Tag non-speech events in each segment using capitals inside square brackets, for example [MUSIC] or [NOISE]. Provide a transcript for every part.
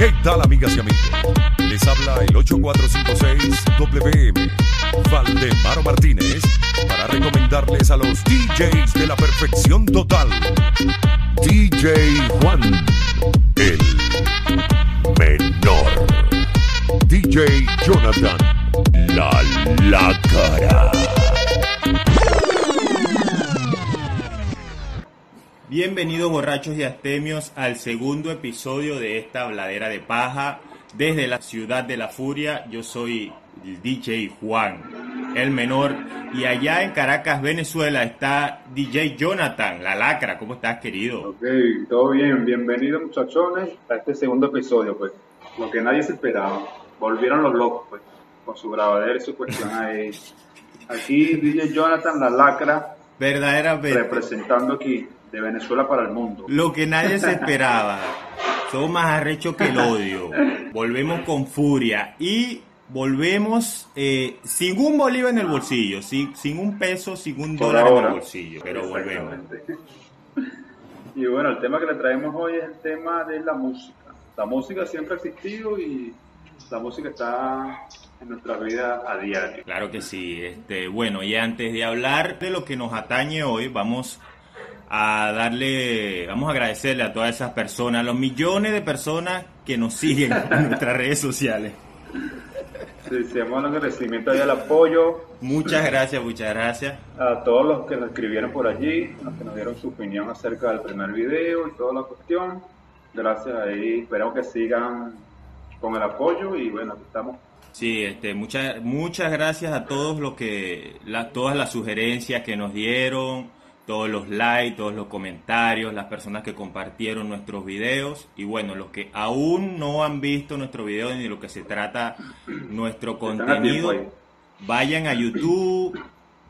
¿Qué tal amigas y amigos? Les habla el 8456-WM, Valdemaro Martínez, para recomendarles a los DJs de la perfección total. DJ Juan, el menor. DJ Jonathan, la la Bienvenidos borrachos y astemios al segundo episodio de esta habladera de paja desde la ciudad de la furia. Yo soy el DJ Juan, el menor, y allá en Caracas, Venezuela, está DJ Jonathan, la lacra. ¿Cómo estás, querido? Ok, todo bien. Bienvenidos, muchachones, a este segundo episodio, pues. Lo que nadie se esperaba. Volvieron los locos, pues, con su grabadera y su cuestión ahí. [LAUGHS] Aquí DJ Jonathan, la lacra, Verdaderamente. representando aquí de Venezuela para el mundo. Lo que nadie se esperaba. Somos más arrechos que el odio. Volvemos con furia y volvemos eh, sin un bolívar en el bolsillo, sin, sin un peso, sin un dólar en el bolsillo. Pero volvemos. Y bueno, el tema que le traemos hoy es el tema de la música. La música siempre ha existido y la música está en nuestra vida a diario. Claro que sí. Este, bueno, y antes de hablar de lo que nos atañe hoy, vamos a darle, vamos a agradecerle a todas esas personas, a los millones de personas que nos siguen en [LAUGHS] nuestras redes sociales. Sí, sí, un agradecimiento ahí al apoyo, Muchas gracias, muchas gracias. a todos los que nos escribieron por allí, los que nos dieron su opinión acerca del primer video y toda la cuestión. Gracias ahí, esperamos que sigan con el apoyo y bueno, aquí estamos. Sí, este, muchas, muchas gracias a todos los que, la- todas las sugerencias que nos dieron, todos los likes, todos los comentarios, las personas que compartieron nuestros videos y bueno, los que aún no han visto nuestro video ni de lo que se trata nuestro contenido, vayan a YouTube.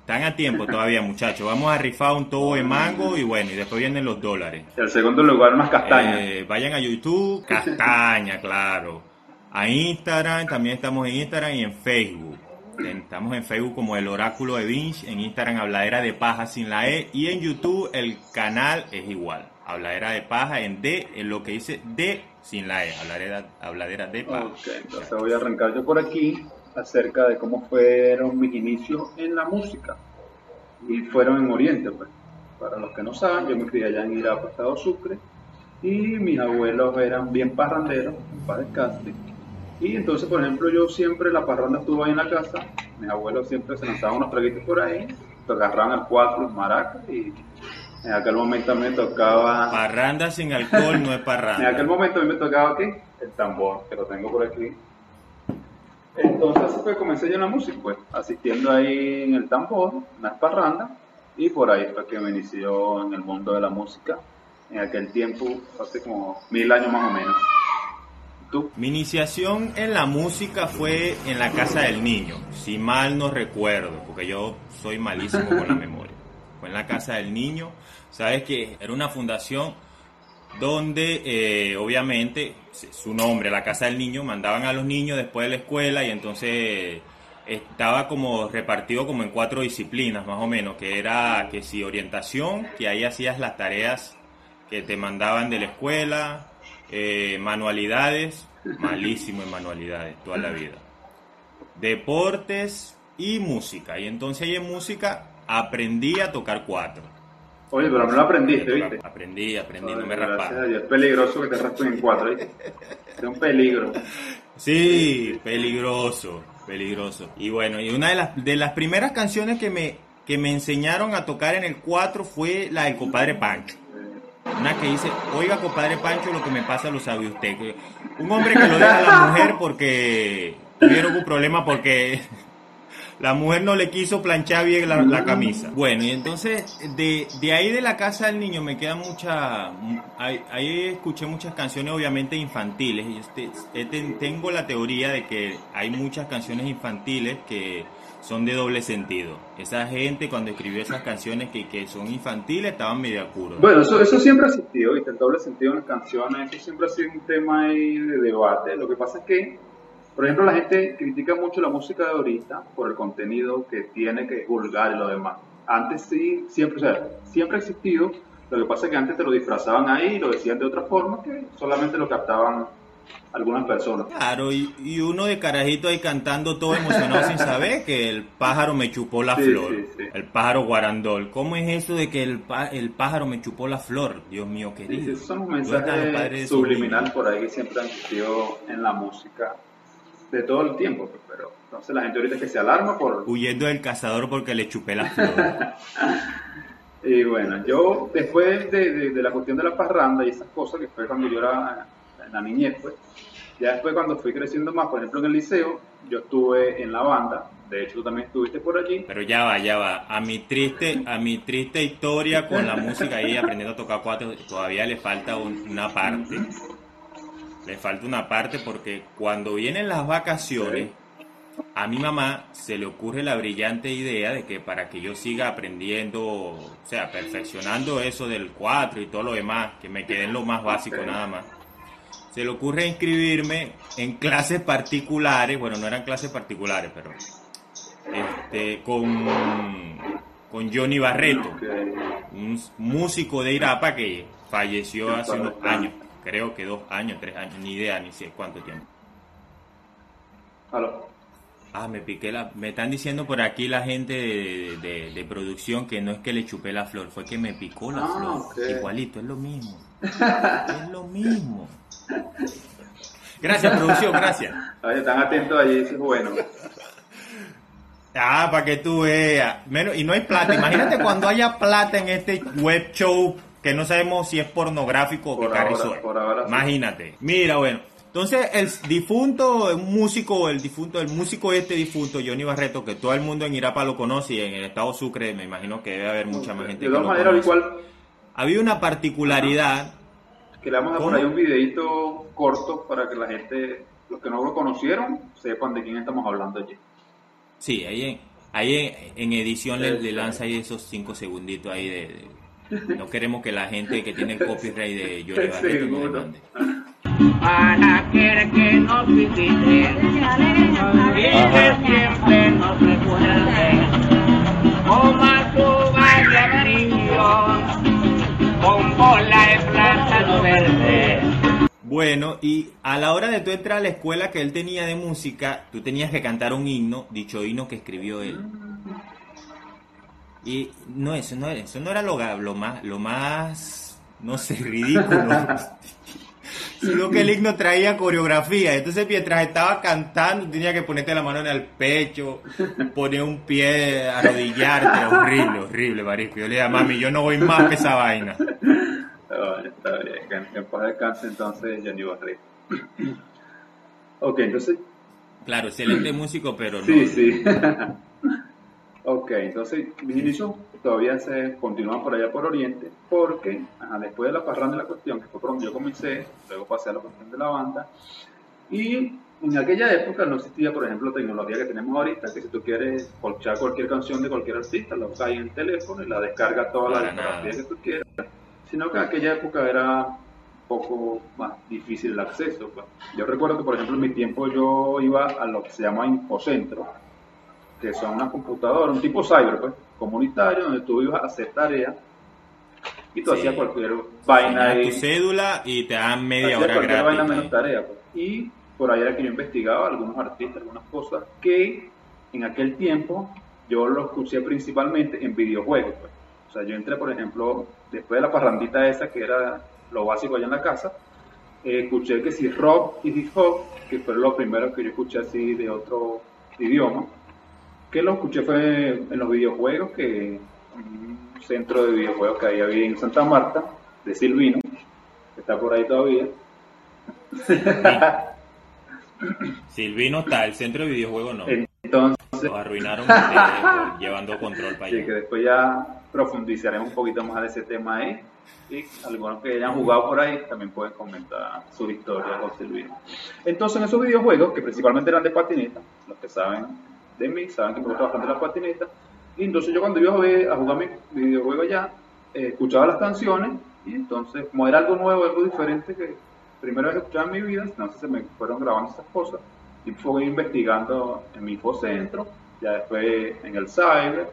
Están a tiempo todavía, muchachos. Vamos a rifar un tobo de mango y bueno, y después vienen los dólares. El segundo lugar más castaña. Eh, vayan a YouTube, [LAUGHS] Castaña, claro. A Instagram, también estamos en Instagram y en Facebook. Estamos en Facebook como el Oráculo de Vinci, en Instagram Habladera de Paja sin la E y en YouTube el canal es igual. Habladera de Paja en D, en lo que dice D sin la E, Habladera, habladera de Paja. Ok, entonces voy a arrancar yo por aquí acerca de cómo fueron mis inicios en la música. Y fueron en Oriente, pues. Para los que no saben, yo me crié allá en Irapuato, Estado Sucre. Y mis abuelos eran bien parranderos, en paz descanse. Y entonces, por ejemplo, yo siempre, la parranda estuvo ahí en la casa. Mis abuelos siempre se lanzaban unos traguitos por ahí. Agarraban el cuatro, maracas. Y en aquel momento a mí me tocaba... Parranda sin alcohol no es En parranda. aquel momento a mí me tocaba ¿qué? el tambor, que lo tengo por aquí. Entonces así fue, comencé yo en la música, pues, asistiendo ahí en el tambor, en las parrandas, y por ahí fue que me inició en el mundo de la música, en aquel tiempo, hace como mil años más o menos. ¿Tú? Mi iniciación en la música fue en la casa del niño, si mal no recuerdo, porque yo soy malísimo con la [LAUGHS] memoria. Fue en la casa del niño, sabes que era una fundación donde eh, obviamente su nombre, la casa del niño, mandaban a los niños después de la escuela y entonces estaba como repartido como en cuatro disciplinas más o menos, que era que si orientación, que ahí hacías las tareas que te mandaban de la escuela, eh, manualidades, malísimo en manualidades toda la vida, deportes y música. Y entonces ahí en música aprendí a tocar cuatro. Oye, pero no lo aprendiste, ¿viste? Aprendí, aprendí, no me raspaba. Es peligroso que te raspen en cuatro, ¿viste? Es un peligro. Sí, peligroso, peligroso. Y bueno, y una de las, de las primeras canciones que me, que me enseñaron a tocar en el 4 fue la del compadre Pancho. Una que dice, oiga compadre Pancho, lo que me pasa lo sabe usted. Un hombre que lo deja a la mujer porque tuvieron un problema porque la mujer no le quiso planchar bien la, la camisa. Bueno, y entonces de, de ahí de la casa del niño me queda mucha... Ahí, ahí escuché muchas canciones obviamente infantiles. Y este, este- tengo la teoría de que hay muchas canciones infantiles que son de doble sentido. Esa gente cuando escribió esas canciones que, que son infantiles estaban medio acuros. Bueno, eso, eso siempre ha existido, ¿viste? El doble sentido en las canciones, eso siempre ha sido un tema ahí de debate. Lo que pasa es que, por ejemplo, la gente critica mucho la música de ahorita por el contenido que tiene, que es vulgar y lo demás. Antes sí, siempre, o sea, siempre ha existido. Lo que pasa es que antes te lo disfrazaban ahí y lo decían de otra forma que solamente lo captaban algunas personas. Claro, y, y uno de carajito ahí cantando todo emocionado sin saber que el pájaro me chupó la Sí, flor. sí, sí. El pájaro guarandol. ¿Cómo es eso de que el, el pájaro me chupó la flor? Dios mío, querido. son ¿Dónde están los padres de mensajes niños? por ahí que siempre han existido en la música de todo el tiempo, pues, pero entonces la gente ahorita que se alarma por... Huyendo del cazador porque le chupé la flor. [LAUGHS] Y bueno, yo después de, de- de la cuestión de la parranda y esas cosas, que fue cuando yo era en la niñez, pues, ya después cuando fui creciendo más, por ejemplo en el liceo, yo estuve en la banda, de hecho tú también estuviste por allí, Pero ya va, ya va. A mi triste, a mi triste historia con la música ahí aprendiendo a tocar cuatro, todavía le falta un- una parte. Le falta una parte porque cuando vienen las vacaciones, a mi mamá se le ocurre la brillante idea de que para que yo siga aprendiendo, o sea, perfeccionando eso del 4 y todo lo demás, que me quede en lo más básico nada más, se le ocurre inscribirme en clases particulares, bueno, no eran clases particulares, pero este, con, con Johnny Barreto, un músico de Irapa que falleció hace unos años, creo que dos años, tres años, ni idea, ni sé cuánto tiempo. aló, Ah, me piqué la... Me están diciendo por aquí la gente de, de- de producción que no es que le chupé la flor, fue que me picó la Ah, flor. Igualito, es lo mismo. es lo mismo. Gracias, producción, gracias. [LAUGHS] Están atentos allí, dices, bueno, Ah, para que tú veas. Menos, y no hay plata. Imagínate cuando haya plata en este web show que no sabemos si es pornográfico o Por ahora- carrizo es. por ahora sí. Imagínate. Mira, bueno. Entonces, el difunto, un músico, el difunto, el músico este difunto, Johnny Barreto, que todo el mundo en Irapa lo conoce y en el estado Sucre me imagino que debe haber mucha más gente de todas maneras, igual Había una particularidad que le vamos a por ahí un videito corto para que la gente, los que no lo conocieron, sepan de quién estamos hablando allí. Sí, ahí en, ahí en, en edición le, Sí, le sí. lanza ahí esos cinco segunditos ahí de, de- No queremos que la gente que tiene el copyright de Johnny Barreto nos demande. para aquel que nos visite y que siempre nos recuerde como a su valle brillo con bola de plátano verde. Bueno, y a la hora de tú entrar a la escuela que él tenía de música, tú tenías que cantar un himno, dicho himno que escribió él. Y no, eso no, eso no era lo, más, lo más, no sé, ridículo. [LAUGHS] Sino que el himno traía coreografía. Entonces, mientras estaba cantando, tenía que ponerte la mano en el pecho, poner un pie, arrodillarte. Horrible, horrible, marisco. Yo le dije a mami, yo no voy más que esa vaina. Ah, está bien, en- paz descanse entonces Johnny Barreto. ok, entonces, Claro, excelente músico, pero no. sí, sí. Ok, entonces mis inicios todavía se continúan por allá por Oriente, porque ajá, después de la parranda de la cuestión, que fue por donde yo comencé, luego pasé a la cuestión de la banda, y en aquella época no existía, por ejemplo, la tecnología que tenemos ahorita, que si tú quieres colchar cualquier canción de cualquier artista, la ahí en el teléfono y la descarga toda la discografía que tú quieras, sino que en aquella época era un poco más difícil el acceso. pues. Yo recuerdo que, por ejemplo, en mi tiempo yo iba a lo que se llama Infocentro, que son unas computadoras, un tipo cyber, pues, comunitario, donde tú ibas a hacer tareas y tú Sí. hacías cualquier vaina ahí. tu cédula y te dan media hora cualquier vaina gratis. menos tarea. pues. Y por ahí era que yo investigaba algunos artistas, algunas cosas que en aquel tiempo yo lo escuché principalmente en videojuegos. pues. O sea, yo entré, por ejemplo, después de la parrandita esa, que era lo básico allá en la casa, eh, escuché que si rock y hip hop, que fue lo primero que yo escuché así de otro idioma, que lo escuché fue en los videojuegos, que un centro de videojuegos que ahí había en Santa Marta, de Silvino, que está por ahí todavía. Silvino está, el centro de videojuegos no. Entonces, Lo arruinaron por llevando control para sí, que allá. después ya profundizaremos un poquito más de ese tema ahí. Y algunos que hayan jugado por ahí también pueden comentar su historia con Silvino. Entonces, en esos videojuegos, que principalmente eran de patineta, los que saben de mí saben que me gusta bastante la patineta. Y entonces yo cuando iba a, ver- a jugar mi videojuego allá, eh, escuchaba las canciones y entonces, como era algo nuevo, algo diferente que primera vez que escuchaba en mi vida, entonces se me fueron grabando esas cosas y fui investigando en mi infocentro, ya después en el cyber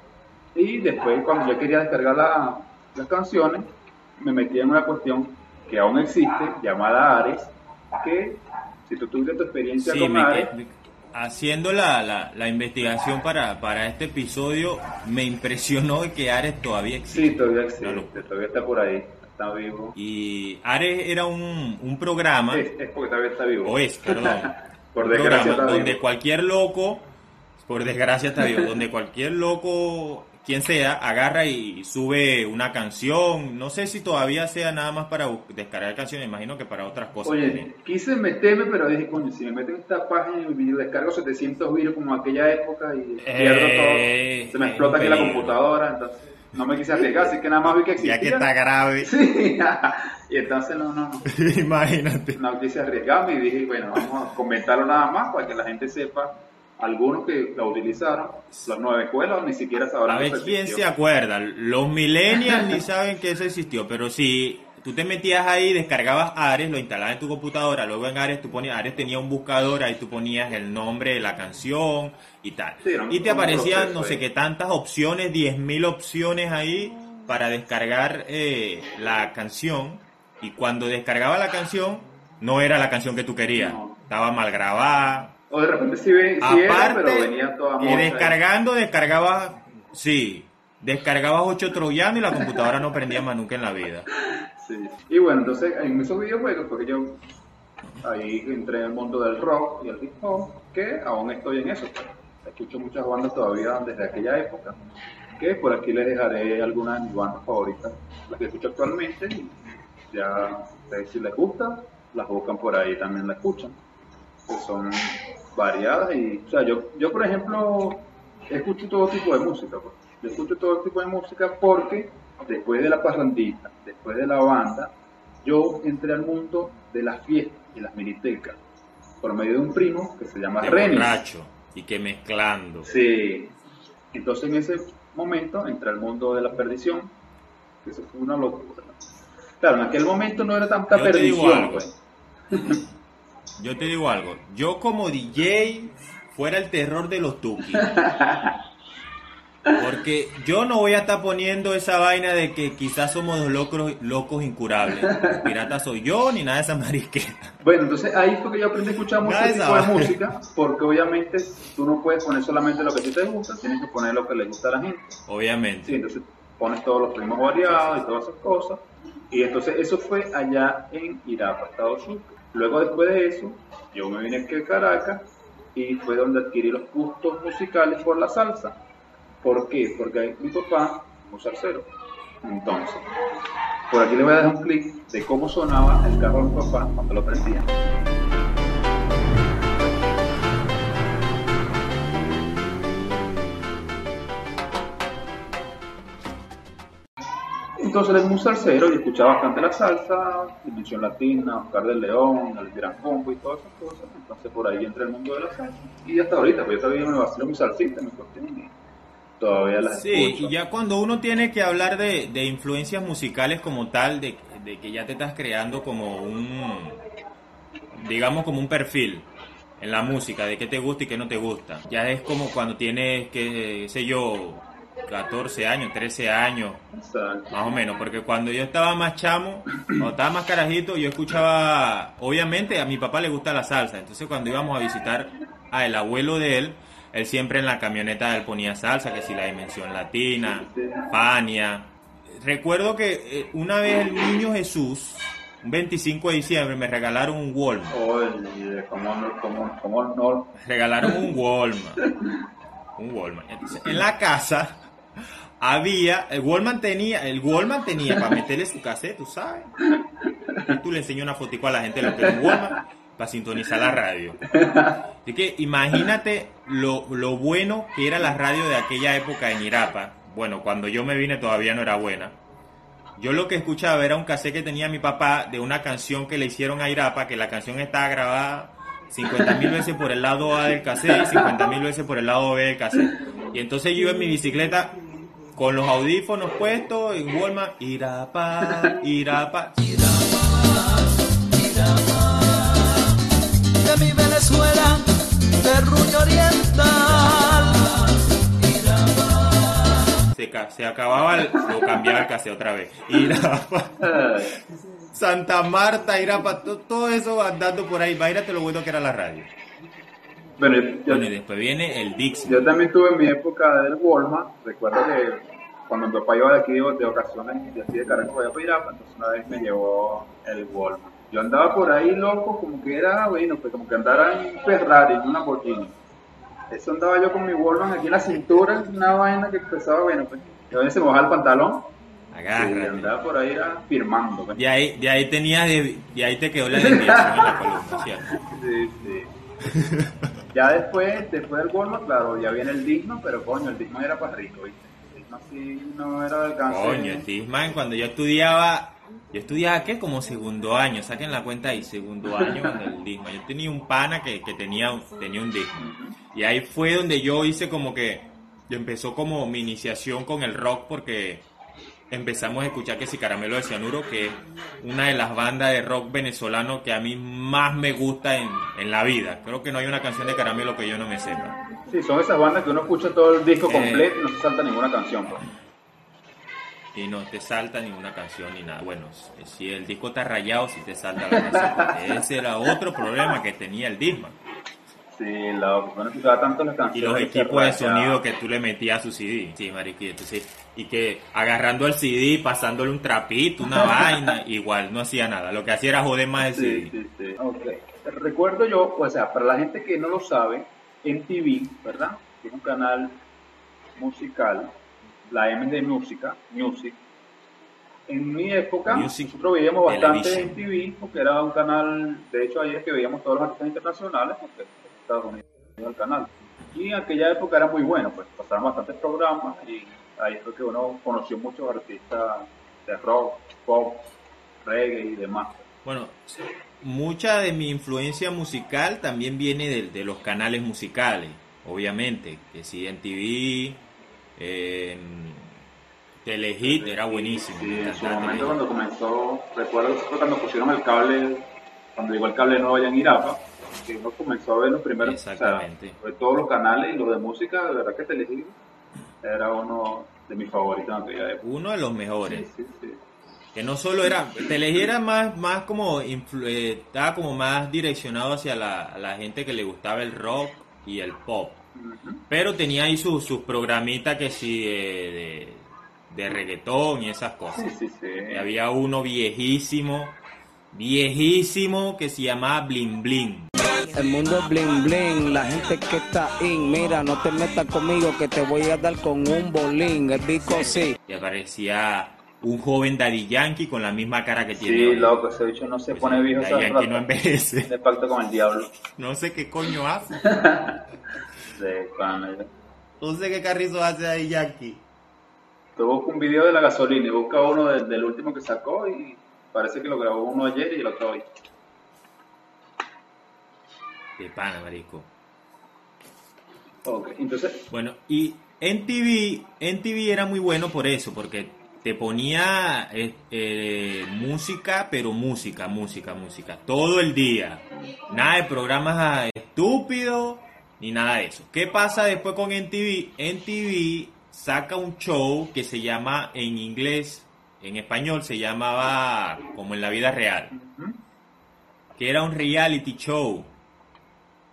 y después cuando yo quería descargar la- las canciones, me metí en una cuestión que aún existe, llamada Ares, que Si tú tuviste tu experiencia Sí, con me Ares, que- haciendo la, la, la investigación para, para este episodio, me impresionó que Ares todavía existe. sí, todavía existe, todavía está por ahí, está vivo. Y Ares era un, un programa, Es, es porque todavía está vivo. o es, [LAUGHS] perdón, Por desgracia programa está donde vivo. cualquier loco, por desgracia está vivo, donde cualquier loco, quien sea, agarra y sube una canción. No sé si todavía sea nada más para descargar canciones, imagino que para otras cosas Oye, también. quise meterme, pero dije, coño, si me meto en esta página y descargo 700 virus como aquella época y pierdo Eh, todo, se me explota aquí la computadora, entonces no me quise arriesgar, así que nada más vi que existía. Ya que está grave, [LAUGHS] Sí, y entonces no, no, no, [LAUGHS] imagínate. no quise arriesgarme y dije, bueno, vamos a comentarlo nada más para que la gente sepa, algunos que la utilizaron, las nueve escuelas ni siquiera sabrán A ver quién existió. se acuerda. Los millennials ni [LAUGHS] saben que eso existió, pero si tú te metías ahí, descargabas Ares, lo instalabas en tu computadora, luego en Ares tú ponías, Ares tenía un buscador, ahí tú ponías el nombre de la canción y tal. Sí, y te aparecían no sé ahí. qué tantas opciones, 10.000 opciones ahí para descargar eh, la canción. Y cuando descargaba la canción, no era la canción que tú querías. No. Estaba mal grabada, O de repente sí, sí era, Aparte, pero venía toda y mocha. descargando, descargabas, sí, descargabas 8 troyanos y la computadora no prendía más nunca en la vida. Sí. Y bueno, entonces en esos videojuegos, porque yo ahí entré en el mundo del rock y el hip hop, que aún estoy en eso. Escucho muchas bandas todavía desde aquella época, que por aquí les dejaré algunas de mis bandas favoritas, las que escucho actualmente, y ya si les gusta, las buscan por ahí, también la escuchan, que son variadas y, o sea, yo, yo por ejemplo, escucho todo tipo de música, pues. yo escucho todo tipo de música porque después de la parrandita, después de la banda, yo entré al mundo de las fiestas y las minitecas por medio de un primo que se llama Reni. y que mezclando. Sí. Entonces en ese momento entré al mundo de la perdición, que eso fue una locura. Claro, en aquel momento no era tanta Yo perdición, pues. [LAUGHS] Yo te digo algo, yo como DJ fuera el terror de los tukis. [LAUGHS] Porque yo no voy a estar poniendo esa vaina de que quizás somos los locos, locos incurables. Pirata soy yo, ni nada de esa marisquera. Bueno, entonces ahí fue que yo aprendí a escuchar mucho tipo de vaina. música, porque obviamente tú no puedes poner solamente lo que a ti te gusta, tienes que poner lo que le gusta a la gente. Obviamente. Sí, entonces pones todos los ritmos variados y todas esas cosas. Y entonces eso fue allá en Irapa, Estados Unidos. Luego después de eso, yo me vine aquí a Caracas y fue donde adquirí los gustos musicales por la salsa. ¿Por qué? Porque mi papá es un salsero. Entonces, por aquí le voy a dejar un clip de cómo sonaba el carro de mi papá cuando lo prendía. Entonces es un salsero y escuchaba bastante la salsa, Dimensión Latina, Oscar del León, el Gran Combo y todas esas cosas. Entonces por ahí entré el mundo de la salsa. Y hasta ahorita, pues yo todavía me vacilo mi salsita, mi cuestión, todavía las Sí, escucho. y ya cuando uno tiene que hablar de, de influencias musicales como tal, de, de que ya te estás creando como un, digamos como un perfil en la música, de qué te gusta y qué no te gusta. Ya es como cuando tienes, qué sé yo, 14 años, 13 años, Exacto. más o menos, porque cuando yo estaba más chamo, cuando estaba más carajito, yo escuchaba, obviamente a mi papá le gusta la salsa, entonces cuando íbamos a visitar a el abuelo de él, él siempre en la camioneta él ponía salsa, que si la dimensión latina, Fania. Recuerdo que eh, una vez el niño Jesús, un 25 de diciembre, me regalaron un Walmart. Oye, ¿cómo no? ¿Cómo, cómo no? regalaron un Walmart. Un Walmart. Entonces, en la casa había, el Walmart tenía, el Walmart tenía para meterle su cassette, tú sabes. Y tú le enseñas una fotico a la gente de es un Walmart para sintonizar la radio. Así que imagínate lo, lo bueno que era la radio de aquella época en Irapa. Bueno, cuando yo me vine todavía no era buena. Yo lo que escuchaba era un cassette que tenía mi papá de una canción que le hicieron a Irapa, que la canción estaba grabada 50 mil veces por el lado A del cassette y 50 mil veces por el lado B del cassette. Y entonces yo en mi bicicleta con los audífonos puestos en Walmart, Irapa, Irapa. de mi Venezuela, terruño oriental. Se, ca- se acababa, el- lo cambiaba el otra vez. Irapa. [LAUGHS] Santa Marta, Irapa, to- todo eso andando por ahí. Imagínate lo bueno que era la radio. Bueno, yo, Bueno, y después viene el Dixie. yo también tuve mi época del Walmart. Recuerdo que cuando mi papá iba de aquí de ocasiones, de aquí de Caracas, iba para Irapa, entonces una vez me llevó el Walmart. Yo andaba por ahí loco, como que era, bueno, pues como que andara en un Ferrari, en una Lamborghini. Eso andaba yo con mi Walmart aquí en la cintura, una vaina que empezaba, bueno, pues, yo a veces me bajaba el pantalón y Agárrate. andaba por ahí era, firmando. pues. De ahí, de ahí tenías, de, de ahí te quedó la desviación en la [LAUGHS] columna, ¿cierto? Sí, sí. [LAUGHS] ya después, después del Walmart, claro, ya viene el Digno, pero coño, el Digno era para rico, ¿viste? El Digno sí no era de alcance. Coño, el Disman, cuando yo estudiaba, yo estudiaba, ¿qué? Como segundo año, saquen la cuenta ahí, segundo año con el Disman. Yo tenía un pana que, que tenía, tenía un Disman. Y ahí fue donde yo hice como que, yo empezó como mi iniciación con el rock porque empezamos a escuchar que si Caramelo de Cianuro, que es una de las bandas de rock venezolano que a mí más me gusta en, en la vida. Creo que no hay una canción de Caramelo que yo no me sepa. Sí, son esas bandas que uno escucha todo el disco Eh. completo y no se salta ninguna canción. pues. y no te salta ninguna canción ni nada. Bueno, si el disco está rayado, si te salta la canción, ese era otro problema que tenía el Disman. Sí, la, tanto las Y canciones. los que se equipos de sonido que tú le metías a su CD. Sí, mariquita, entonces, y que agarrando el CD, pasándole un trapito, una [LAUGHS] vaina, igual, no hacía nada. Lo que hacía era joder más el Sí, CD. sí, sí. Ok. Recuerdo yo, o sea, para la gente que no lo sabe, MTV, ¿verdad? Tiene un canal musical, la M de música, Music. En mi época, Music nosotros veíamos bastante. MTV, porque era un canal, de hecho, es que veíamos todos los artistas internacionales, porque Estados Unidos el canal. Y en aquella época era muy bueno, pues pasaban bastantes programas y ahí fue que uno conoció muchos artistas de rock, pop, reggae y demás. Bueno, mucha de mi influencia musical también viene de, de los canales musicales, obviamente. Que si en TV, en Telehit era buenísimo. Sí, en su momento cuando comenzó, recuerdo cuando pusieron el cable, cuando llegó el cable nuevo allá en Irapa, que uno comenzó a ver los primeros, o sea, Exactamente. todos los canales y los de música, de verdad que Telehit era uno de mis favoritos en aquella época. Uno de los mejores. Sí, sí, sí. Que no solo era, Telehit era más, más como, eh, estaba como más direccionado hacia la, a la gente que le gustaba el rock y el pop. Pero tenía ahí sus programitas que sí de, de, de reggaetón y esas cosas. Sí, sí, sí. Y había uno viejísimo, viejísimo, que se llamaba Bling Bling. El mundo es bling bling, la gente que está in, mira, no te metas conmigo que te voy a dar con un bolín, el disco sí. Y aparecía un joven Daddy Yankee con la misma cara que tiene Sí, hoy. loco, ese bicho no se Pues pone viejo, Daddy Yankee no envejece. De pacto con el diablo. No sé qué coño hace. [LAUGHS] De pana, ya. No sé qué carrizo hace Daddy Yankee. Te busca un video de la gasolina y busca uno de- del último que sacó y parece que lo grabó uno ayer y el otro hoy. De pana, marico. Ok, entonces, Bueno, y NTV, NTV era muy bueno por eso, porque te ponía eh, eh, música, pero música, música, música, todo el día. Nada de programas ah, estúpidos, ni nada de eso. ¿Qué pasa después con NTV? NTV saca un show que se llama en inglés, en español se llamaba como en la vida real, que era un reality show.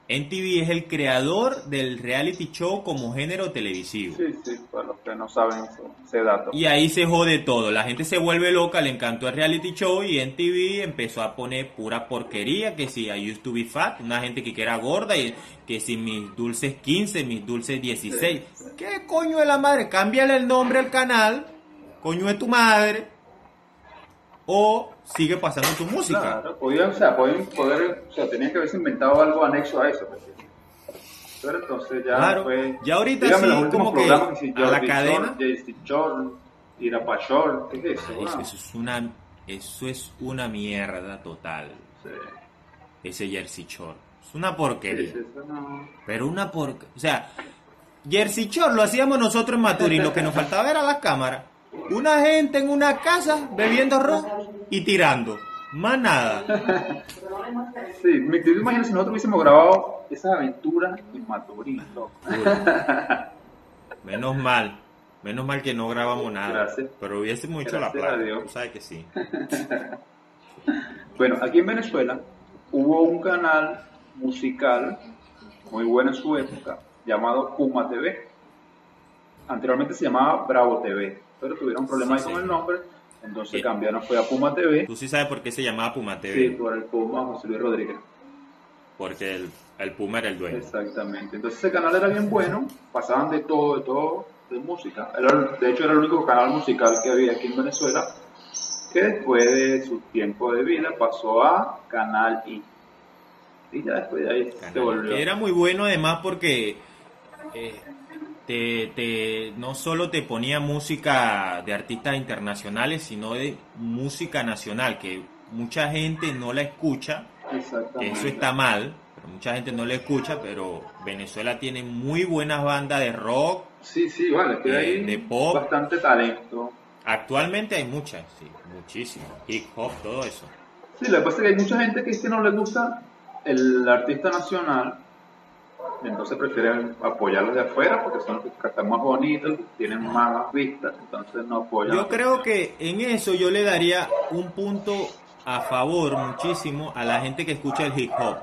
NTV es el creador del reality show como género televisivo. sí, sí, para los que no saben ese dato. Y ahí se jode todo. La gente se vuelve loca, le encantó el reality show y NTV empezó a poner pura porquería. Que si I used to be fat, una gente que era gorda y que si mis dulces 15, mis dulces 16. ¿Qué coño de la madre? Cámbiale el nombre al canal, coño de tu madre. O sigue pasando tu música. Claro, podían, o sea, podían poder, o sea, tenían que haberse inventado algo anexo a eso. Pero entonces ya Claro, fue, ya ahorita dígame sí, los últimos como que programas si a la cadena- Irapashore, ¿qué es eso? Eso, Wow. eso es una, eso es una mierda total. Sí, Ese Jersey Shore. Es una porquería. sí, eso no- Pero una porca. O sea, Jersey Shore lo hacíamos nosotros en Maturín. Lo que nos faltaba era la cámara. Una gente en una casa bebiendo ron y tirando. Más nada. Sí, me te imaginas si nosotros hubiésemos grabado esas aventuras en Maturín, loco. Menos mal. Menos mal que no grabamos nada. Gracias. Pero hubiésemos hecho la Gracias plata. Tú sabes que sí. [LAUGHS] Bueno, aquí en Venezuela hubo un canal musical muy bueno en su época llamado Puma TV. Anteriormente se llamaba Bravo TV, pero tuvieron problemas Sí, ahí con el nombre, entonces cambiaron fue a Puma TV. Tú sí sabes por qué se llamaba Puma TV. Sí, por el Puma José Luis Rodríguez. Porque el, el Puma era el dueño. Exactamente. Entonces ese canal era bien bueno, pasaban de todo, de todo, de música. Era- de hecho era el único canal musical que había aquí en Venezuela, que después de su tiempo de vida pasó a Canal I. Y ya después de ahí se volvió. era muy bueno además porque eh, te, te- no solo te ponía música de artistas internacionales, sino de música nacional, que mucha gente no la escucha, que Exactamente. eso está mal, pero mucha gente no la escucha, pero Venezuela tiene muy buenas bandas de rock, Sí, sí, de- hay de pop. bastante talento. actualmente hay muchas, sí, muchísimo, hip hop, todo eso. Sí, lo que pasa es que hay mucha gente que no le gusta el artista nacional, entonces prefieren apoyarlos de afuera porque son los que cantan más bonitos, los que tienen más vistas, entonces no apoyan. Yo creo que en eso yo le daría un punto a favor muchísimo a la gente que escucha el hip hop.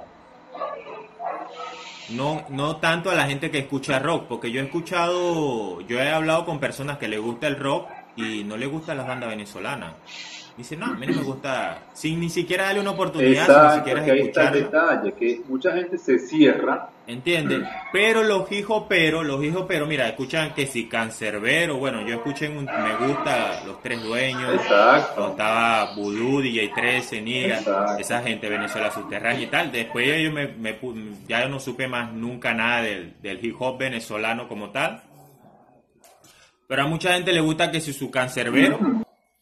No, no tanto a la gente que escucha rock, porque yo he escuchado, yo he hablado con personas que les gusta el rock y no les gustan las bandas venezolanas. Dicen, no, a mí no me gusta, sin ni siquiera darle una oportunidad, sin ni Exacto, siquiera que ahí está el escucharla. detalle, que mucha gente se cierra. ¿Entiendes? Pero los hijos pero, los hijos pero, mira, escuchan que si Cancerbero, bueno, yo escuché, un- me gusta Los Tres Dueños, Exacto. estaba Voodoo, DJ 13, Niga, Exacto. esa gente Venezuela subterránea y tal. Después yo me, ya yo no supe más nunca nada del, del hip hop venezolano como tal. Pero a mucha gente le gusta que si su Cancerbero,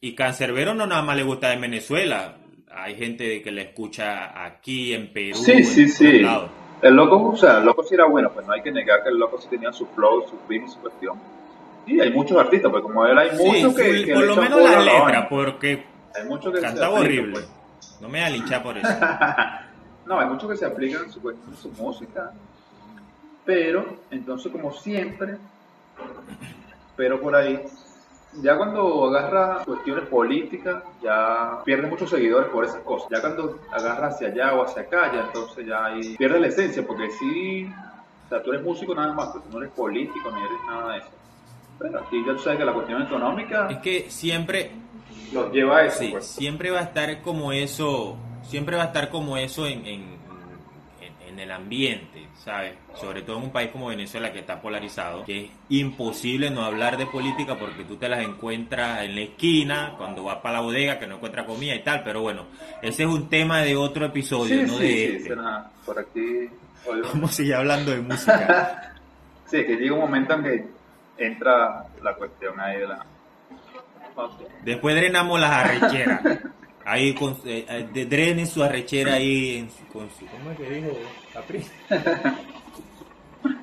y Cancerbero no nada más le gusta en Venezuela. Hay gente que le escucha aquí en Perú, Sí, en sí, sí. El loco, o sea, el loco sí era bueno, pues no hay que negar que el loco sí tenía su flow, su ritmo, su cuestión. Y hay muchos artistas, pues como él hay Sí, muchos que, sí, que por lo menos la vaina. porque Hay muchos que cantaba horrible. pues. No me voy a linchar por eso. [LAUGHS] No, hay muchos que se aplican su, cuestión, su música, pero entonces como siempre, pero por ahí, ya cuando agarra cuestiones políticas, ya pierde muchos seguidores por esas cosas. Ya cuando agarra hacia allá o hacia acá, ya entonces ya ahí pierde la esencia, porque sí, o sea, tú eres músico nada más, pero tú no eres político ni eres nada de eso. Pero aquí ya tú sabes que la cuestión económica Es que siempre, los lleva a eso. sí, pues. siempre va a estar como eso, siempre va a estar como eso en, en, en- el ambiente, ¿sabes? Sobre todo en un país como Venezuela que está polarizado, que es imposible no hablar de política porque tú te las encuentras en la esquina, cuando vas para la bodega que no encuentras comida y tal, pero bueno, ese es un tema de otro episodio, Sí, no sí, de sí, este. será por aquí. [LAUGHS] Vamos a seguir hablando de música. [LAUGHS] Sí, que llega un momento en que entra la cuestión ahí de la... Ok. Después drenamos las arrecheras. [LAUGHS] Ahí con, eh, eh, su arrechera ahí en su- con su. ¿Cómo es que dijo Capri? [LAUGHS]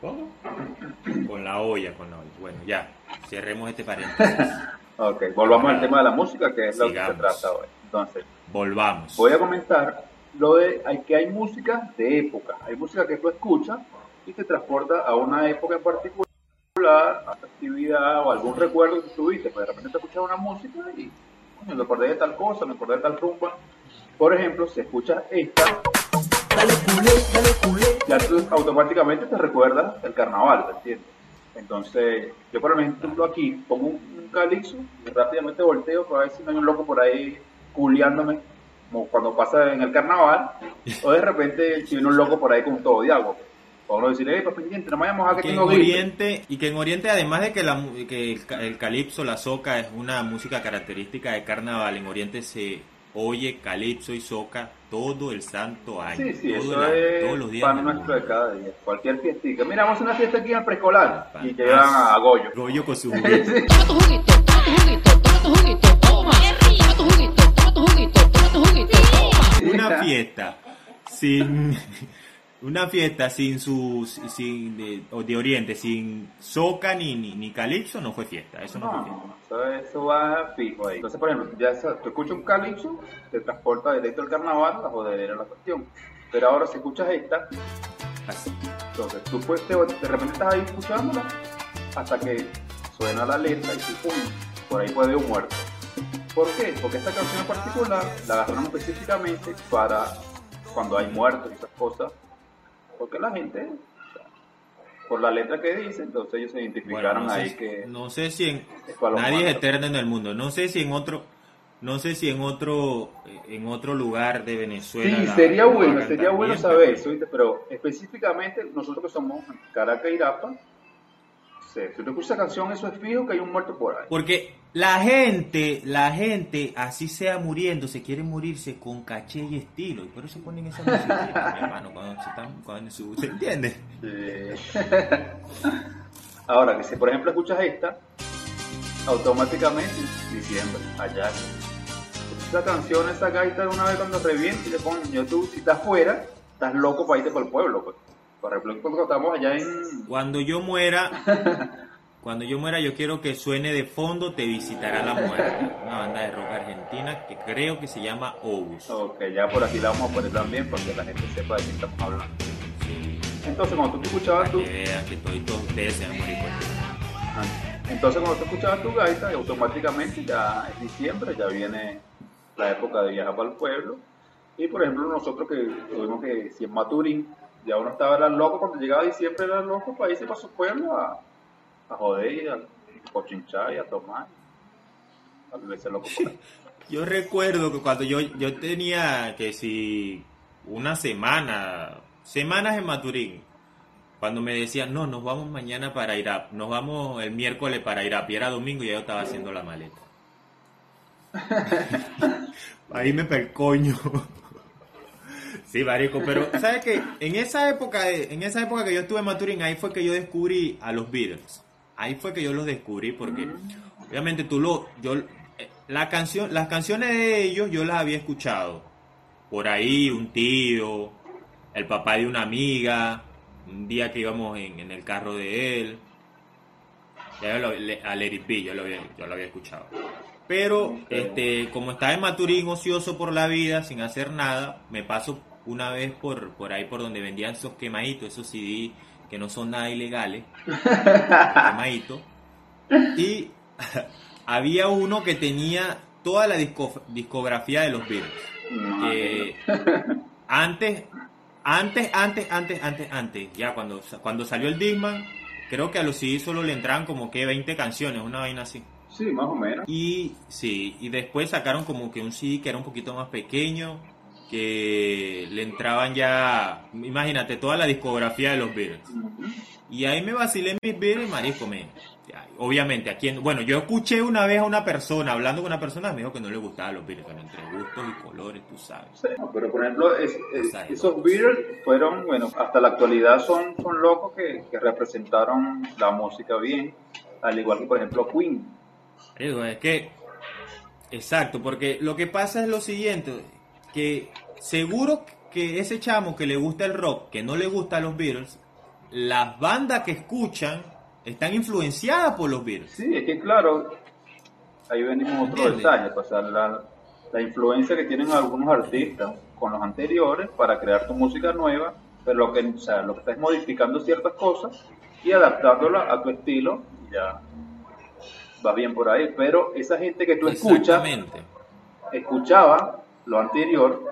¿Cómo? Con la olla, con la olla. Bueno, ya, cerremos este paréntesis. [LAUGHS] Ok, volvamos al tema de la música, que es lo que se trata hoy. Entonces, Volvamos. voy a comentar lo de hay, que hay música de época. Hay música que tú escuchas y te transporta a una época en particular, a una actividad o algún recuerdo que tuviste. Pues de repente te escuchas una música y coño, me acordé de tal cosa, me acordé de tal rumba. Por ejemplo, si escuchas esta, ya tú automáticamente te recuerdas el carnaval, ¿te entiendes? Entonces, yo por ejemplo aquí pongo un, un calixo y rápidamente volteo para ver si no hay un loco por ahí culiándome, como cuando pasa en el carnaval, o de repente si viene un loco por ahí con todo de agua. O uno decirle, papi, pendiente, no me vayamos a que que en tengo gripe. Oriente y que en Oriente además de que la que el, el calipso la soca es una música característica de carnaval en Oriente se oye calipso y soca todo el santo año Sí, sí, todo eso año, es todos los días pan nuestro de cada día. Cualquier fiestica. Mira, vamos a una fiesta aquí en el preescolar y llegan a, a Goyo. Goyo con su [LAUGHS] juguete. Sí. Toma tu juguito, toma tu juguito, toma tu juguito, toma. Toma tu juguito, toma tu juguito, toma tu juguito, toma. una fiesta sin una fiesta sin su sin de, de Oriente sin soca ni, ni ni calipso no fue fiesta eso no, fue fiesta No, eso, eso va fijo ahí. Entonces, por ejemplo, ya tú escuchas un calipso, te transporta directo al carnaval, la jodedera la cuestión. Pero ahora si escuchas esta, Así. entonces tú pues, te- de repente estás ahí escuchándola hasta que suena la letra y tú, pum, por ahí puede haber un muerto. ¿Por qué? Porque esta canción en particular la agarraron específicamente para cuando hay muertos y esas cosas. Porque la gente, o sea, por la letra que dice, entonces ellos se identificaron Bueno, no, ahí que no sé si en nadie es eterno en el mundo. No sé si en otro no sé si en otro en otro lugar de Venezuela. Sí, la- sería bueno, sería bueno saber eso, pero específicamente nosotros que somos Caracas y Irapa, sí, si tú escuchas esa canción, eso es fijo que hay un muerto por ahí. Porque la gente, la gente, así sea muriendo, se quiere morirse con caché y estilo. Y por eso ponen esa música, mi hermano, cuando se están, cuando se, ¿se entiende? Sí. Ahora, que si por ejemplo escuchas esta, automáticamente diciembre, allá. Esa canción, esa gaita, una vez cuando reviente y le ponen en YouTube, si estás fuera, estás loco para irte para el pueblo. Pues. Por ejemplo, cuando estamos allá en. Cuando yo muera, [LAUGHS] cuando yo muera, yo quiero que suene de fondo Te visitará la muerte. Una banda de rock argentina que creo que se llama Obus. Ok, ya por aquí la vamos a poner también para que la gente sepa de qué estamos hablando. Entonces, cuando tú escuchabas Para tu, que vean que todos, todos ustedes se van a morir por ti. Ajá. entonces cuando tú escuchabas tu gaita, automáticamente ya es diciembre, ya viene la época de viajar para el pueblo. Y por ejemplo, nosotros que tuvimos que, si en Maturín, ya uno estaba era loco, cuando llegaba diciembre era loco para irse para su pueblo a, a joder y a cochinchar y a tomar. A vivirse loco por ahí. [LAUGHS] Yo recuerdo que cuando yo, yo tenía que si una semana, semanas en Maturín, cuando me decían, no, nos vamos mañana para Irap, nos vamos el miércoles para Irap, y era domingo y ya yo estaba haciendo la maleta. [LAUGHS] [LAUGHS] Ahí me percoño. Sí, marico, pero ¿sabes qué? En esa época, en esa época que yo estuve en Maturín, ahí fue que yo descubrí a los Beatles. Ahí fue que yo los descubrí porque obviamente tú lo yo eh, la canción las canciones de ellos yo las había escuchado. Por ahí un tío, el papá de una amiga, un día que íbamos en, en el carro de él. Ya lo- a Let It Be, yo lo había, yo lo había escuchado. Pero este, como estaba en Maturín ocioso por la vida, sin hacer nada, me paso una vez por, por ahí por donde vendían esos quemaditos, esos CD que no son nada ilegales, [LAUGHS] quemaditos. Y [LAUGHS] había uno que tenía toda la disco- discografía de los Beatles. Que [LAUGHS] antes, antes, antes, antes, antes, antes, ya cuando, cuando salió el Disman, creo que a los CD solo le entraban como que 20 canciones, una vaina así. Sí, más o menos. Y sí, y después sacaron como que un CD que era un poquito más pequeño, que le entraban ya, imagínate, toda la discografía de los Beatles. Y ahí me vacilé mis Beatles, marisco, me, obviamente, aquí en- bueno, yo escuché una vez a una persona, hablando con una persona, me dijo que no le gustaban los Beatles, pero entre gustos y colores, tú sabes. Sí, pero por ejemplo, es- es- Exacto. esos Beatles fueron, bueno, hasta la actualidad son, son locos que, que representaron la música bien, al igual que por ejemplo Queen. Es que, exacto, porque lo que pasa es lo siguiente, que seguro que ese chamo que le gusta el rock, que no le gusta a los Beatles, las bandas que escuchan están influenciadas por los Beatles. Sí, es que claro, ahí venimos otro ¿Entiendes? detalle, pues, la, la influencia que tienen algunos artistas con los anteriores para crear tu música nueva, pero lo que, o sea, lo que estás modificando ciertas cosas y adaptándola a tu estilo, ya va bien por ahí, pero esa gente que tú escuchas, escuchaba lo anterior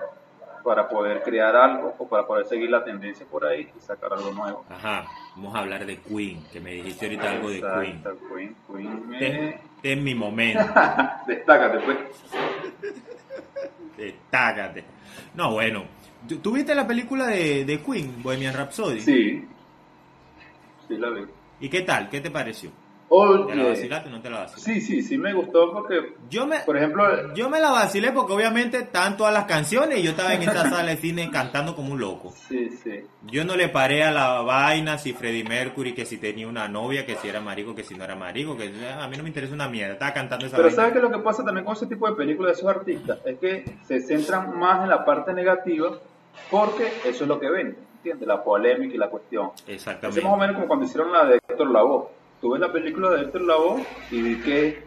para poder crear algo o para poder seguir la tendencia por ahí y sacar algo nuevo. Ajá, vamos a hablar de Queen, que me dijiste ahorita algo de Queen. Queen. Queen, este es mi momento. [LAUGHS] Destácate, pues. Destácate. No, bueno. ¿Tú- ¿Tú viste la película de, de Queen, Bohemian Rhapsody? Sí. Sí, la vi. ¿Y qué tal? ¿Qué te pareció? ¿Te la vacilaste o no te la vacilaste? sí, sí, sí me gustó porque, Yo me, por ejemplo, yo me la vacilé porque obviamente estaban todas las canciones y yo estaba en esa [LAUGHS] sala de cine cantando como un loco. sí, sí. Yo no le paré a la vaina si Freddie Mercury, que si tenía una novia, que si era marico, que si no era marico, que a mí no me interesa una mierda. Estaba cantando esa Pero vaina. ¿sabes qué es lo que pasa también con ese tipo de películas de esos artistas? Es que se centran más en la parte negativa porque eso es lo que ven, ¿entiendes? La polémica y la cuestión. Es Exactamente. más o menos como cuando hicieron la de Héctor Lavoe. Tú ves la película de Héctor Lavoe y vi que,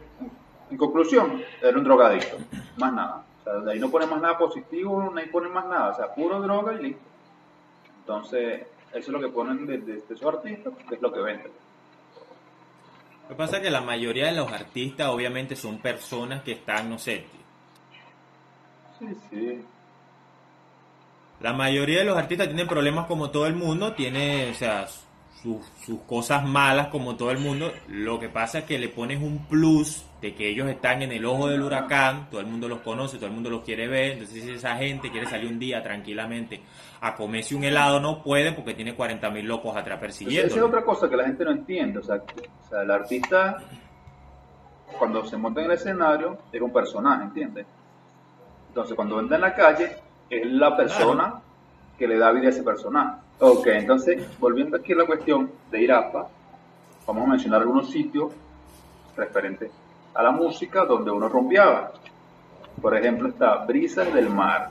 en conclusión, era un drogadicto. Más nada. O sea, de ahí no pone más nada positivo, no ahí pone más nada. O sea, puro droga y listo. Entonces, eso es lo que ponen de, de- de esos artistas, que es lo que venden. Lo que pasa es que la mayoría de los artistas obviamente son personas que están, no sé, Sí, sí. la mayoría de los artistas tienen problemas como todo el mundo, tiene, o sea, sus, sus cosas malas como todo el mundo. Lo que pasa es que le pones un plus de que ellos están en el ojo del huracán, todo el mundo los conoce, todo el mundo los quiere ver, entonces si esa gente quiere salir un día tranquilamente a comerse un helado, no puede porque tiene 40 mil locos atrás persiguiendo. esa es otra cosa que la gente no entiende. O sea, que- o sea, el artista, cuando se monta en el escenario, es un personaje, ¿entiendes? Entonces, cuando anda en la calle, es la persona que le da vida a ese personaje. Ok, entonces, volviendo aquí a la cuestión de Irapa, vamos a mencionar algunos sitios referentes a la música donde uno rumbeaba. Por ejemplo, está Brisas del Mar.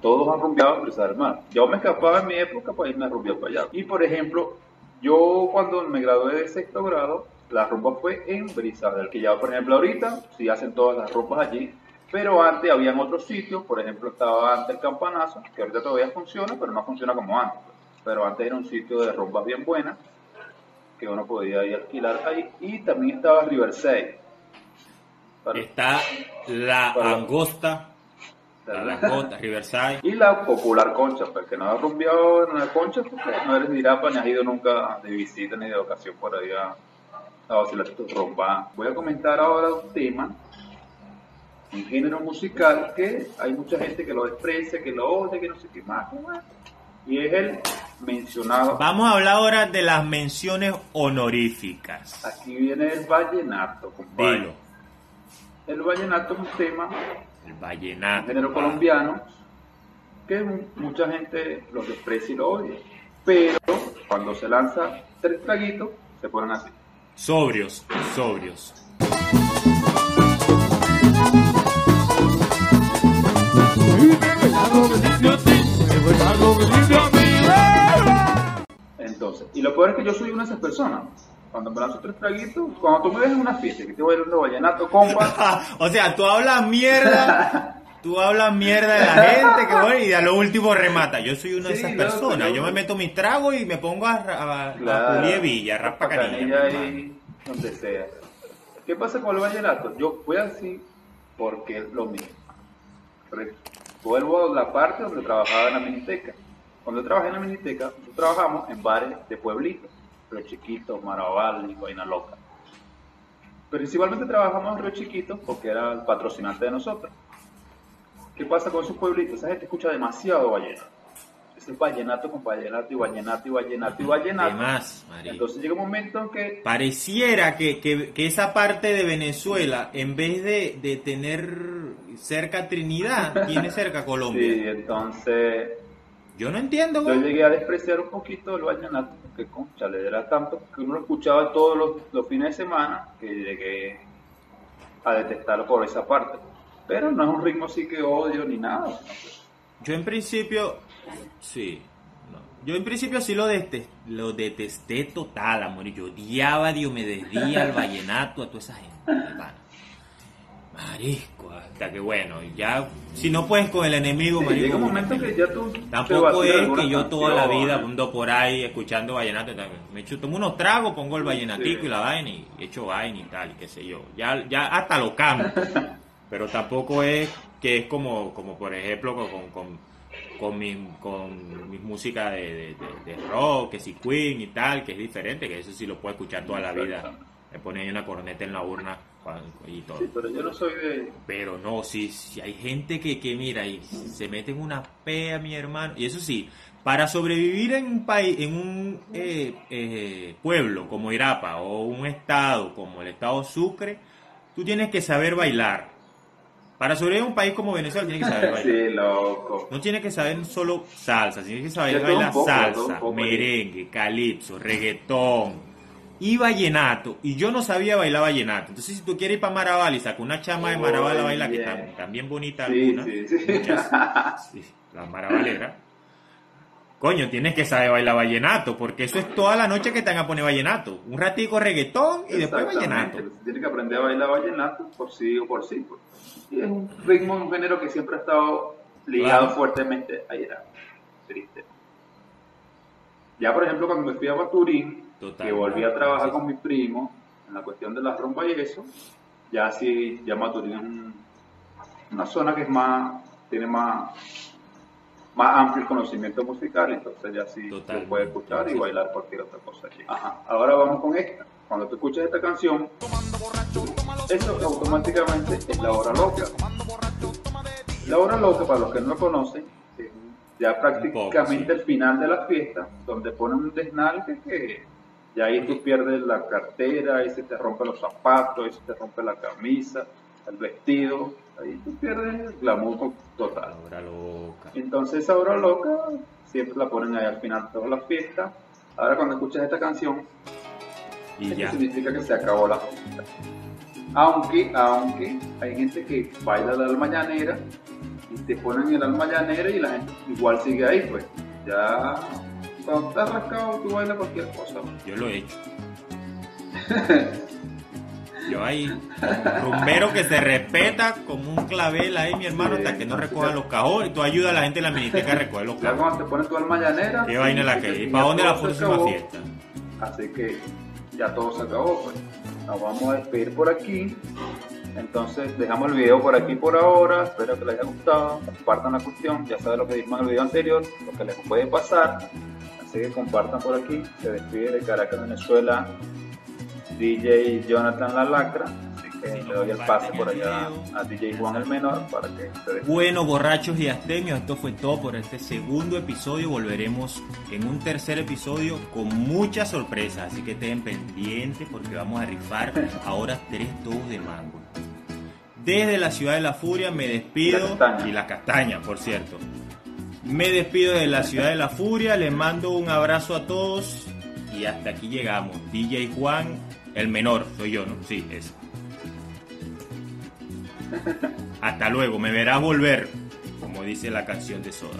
Todos han rumbeado en Brisas del Mar. Yo me escapaba en mi época para irme a rumbear para allá. Y por ejemplo, yo cuando me gradué de sexto grado, la rumba fue en Brisas del que ya por ejemplo ahorita sí hacen todas las rumbas allí. Pero antes habían otros sitios, por ejemplo estaba antes el campanazo, que ahorita todavía funciona, pero no funciona como antes. Pues. Pero antes era un sitio de rumbas bien buenas, que uno podía ir a alquilar ahí. Y también estaba Riverside. Para- Está la Para- angosta, la langosta, Riverside. Y la popular concha, pues que no has rumbeado en la concha, porque no eres de Irapa ni has ido nunca de visita ni de ocasión por ahí a, a vacilar tu rumba. Voy a comentar ahora un tema, un género musical que hay mucha gente que lo desprecia, que lo odia, que no sé qué más. qué más. Y es el mencionado. Vamos a hablar ahora de las menciones honoríficas. Aquí viene el vallenato, compadre. Dilo, El vallenato es un tema el un vallenato. género colombiano que mu- mucha gente lo desprecia y lo odia. Pero cuando se lanza tres traguitos, se ponen así. Sobrios, sobrios. Y lo peor es que yo soy una de esas personas. Cuando me lanzo tres traguitos, cuando tú me ves en una fiesta que te voy bailando vallenato, compa, [LAUGHS] o sea, tú hablas mierda, tú hablas mierda de la gente que bueno, y a lo último remata. Yo soy una de esas personas. yo- Yo me meto mis tragos y me pongo a, a, a Claro. pulir villa, raspa canilla. ahí, donde sea. ¿Qué pasa con el vallenato? Yo voy así porque es lo mismo. Vuelvo a la parte donde trabajaba en la miniteca. Cuando yo trabajé en la miniteca, nosotros trabajamos en bares de pueblitos, Río Chiquito, Maraval y Vaina Loca. Principalmente trabajamos en Río Chiquito porque era el patrocinante de nosotros. ¿Qué pasa con esos pueblitos? Esa gente escucha demasiado vallenato. Ese es vallenato con vallenato y vallenato y vallenato y vallenato. Además, marico. Entonces llega un momento en que Pareciera que, que- que esa parte de Venezuela, en vez de, de tener cerca Trinidad, tiene cerca Colombia. sí, entonces Yo no entiendo, yo güey. llegué a despreciar un poquito el vallenato porque concha, le era tanto que uno lo escuchaba todos los, los fines de semana que llegué a detestarlo por esa parte. Pero no es un ritmo así que odio ni nada. Yo en principio, sí. no. Yo en principio sí lo, dete- lo detesté total, amor. Yo odiaba, Dios me desdía al vallenato, a toda esa gente, hermano. Marisco, hasta que bueno, ya, si no puedes con el enemigo, Sí, marico, llega un momento que ya tú Tampoco es que yo toda la vida ando por ahí escuchando vallenato. Me echo, tomo unos tragos, pongo el vallenatico Sí. y la vaina y echo vaina y tal, y qué sé yo. Ya, ya hasta lo canto. [LAUGHS] pero tampoco es que es como, como por ejemplo, con, con, con, mi, con mi música de, de, de- de rock, que si Queen y tal, que es diferente, que eso sí lo puedo escuchar toda la vida. Me pone ahí una corneta en la urna y todo. Sí, pero yo no soy de... Pero no, sí, sí, hay gente que, que mira y se mete en una pea, mi hermano. Y eso sí, para sobrevivir en un país, en un eh, eh, pueblo como Irapa o un estado como el estado Sucre, tú tienes que saber bailar. Para sobrevivir en un país como Venezuela tienes que saber [LAUGHS] bailar. Sí, loco. No tienes que saber solo salsa, tienes que saber bailar poco, salsa, poco merengue, calipso, reggaetón y vallenato. Y yo no sabía bailar vallenato. Entonces, si tú quieres ir para Maraval y saca una chama de Maraval a bailar, que están, están bien bonitas Sí, sí, sí. muchas, [LAUGHS] sí, las maravaleras. Coño, tienes que saber bailar vallenato, porque eso es toda la noche que te van a poner vallenato. Un ratico reggaetón y después vallenato. Exactamente. Tiene que aprender a bailar vallenato por sí o por sí. pues. Y es un ritmo, un género que siempre ha estado ligado Claro. fuertemente a Irán. Triste. Ya, por ejemplo, cuando me fui a Total. que volví a trabajar Sí. con mi primo en la cuestión de la rumba y eso, ya sí, ya Maturín es un- una zona que es más, tiene más, más amplio conocimiento musical, entonces ya sí Total. se puede escuchar y bailar cualquier otra cosa aquí. Ajá. Ahora vamos con esta. Cuando tú escuchas esta canción, eso automáticamente es la hora loca. La hora loca, para los que no lo conocen, ya prácticamente sí. el final de la fiesta, donde ponen un desnalgue que ya ahí tú pierdes la cartera, ahí se te rompen los zapatos, ahí se te rompe la camisa, el vestido, ahí tú pierdes el glamour total. Ahora loca. Entonces esa hora loca siempre la ponen ahí al final de todas las fiestas. Ahora cuando escuchas esta canción, Y ya. significa que se acabó la fiesta. Aunque, aunque hay gente que baila la alma llanera y te ponen el alma llanera y la gente igual sigue ahí, pues. Ya cuando estás rascado tú bailas cualquier cosa. pues. Yo lo he hecho. Yo ahí, rumbero que se respeta como un clavel ahí, mi hermano, Sí. hasta que no recoja los cajones. Y tú ayudas a la gente en la miniteca a recoger los Ya cajones. cuando te pones tu alma llanera. ¿Qué vaina la que ¿Y ya para dónde la próxima fiesta? Así que ya todo se acabó, pues. Nos vamos a despedir por aquí. Entonces dejamos el video por aquí por ahora. Espero que les haya gustado. Compartan la cuestión. Ya saben lo que dijimos en el video anterior, lo que les puede pasar. Así que compartan por aquí. Se despide de Caracas, Venezuela, DJ Jonathan La Lacra. Así que le doy el pase por allá a DJ Juan el Menor para que se. Bueno, borrachos y astemios, esto fue todo por este segundo episodio. Volveremos en un tercer episodio con muchas sorpresas, así que estén pendientes porque vamos a rifar ahora tres tubos de mango. Desde la ciudad de la furia me despido La y la castaña, por cierto. Me despido de la ciudad de la furia, les mando un abrazo a todos y hasta aquí llegamos. DJ Juan, el menor, soy yo, ¿no? Sí, ese. [LAUGHS] Hasta luego, me verás volver, como dice la canción de Soda.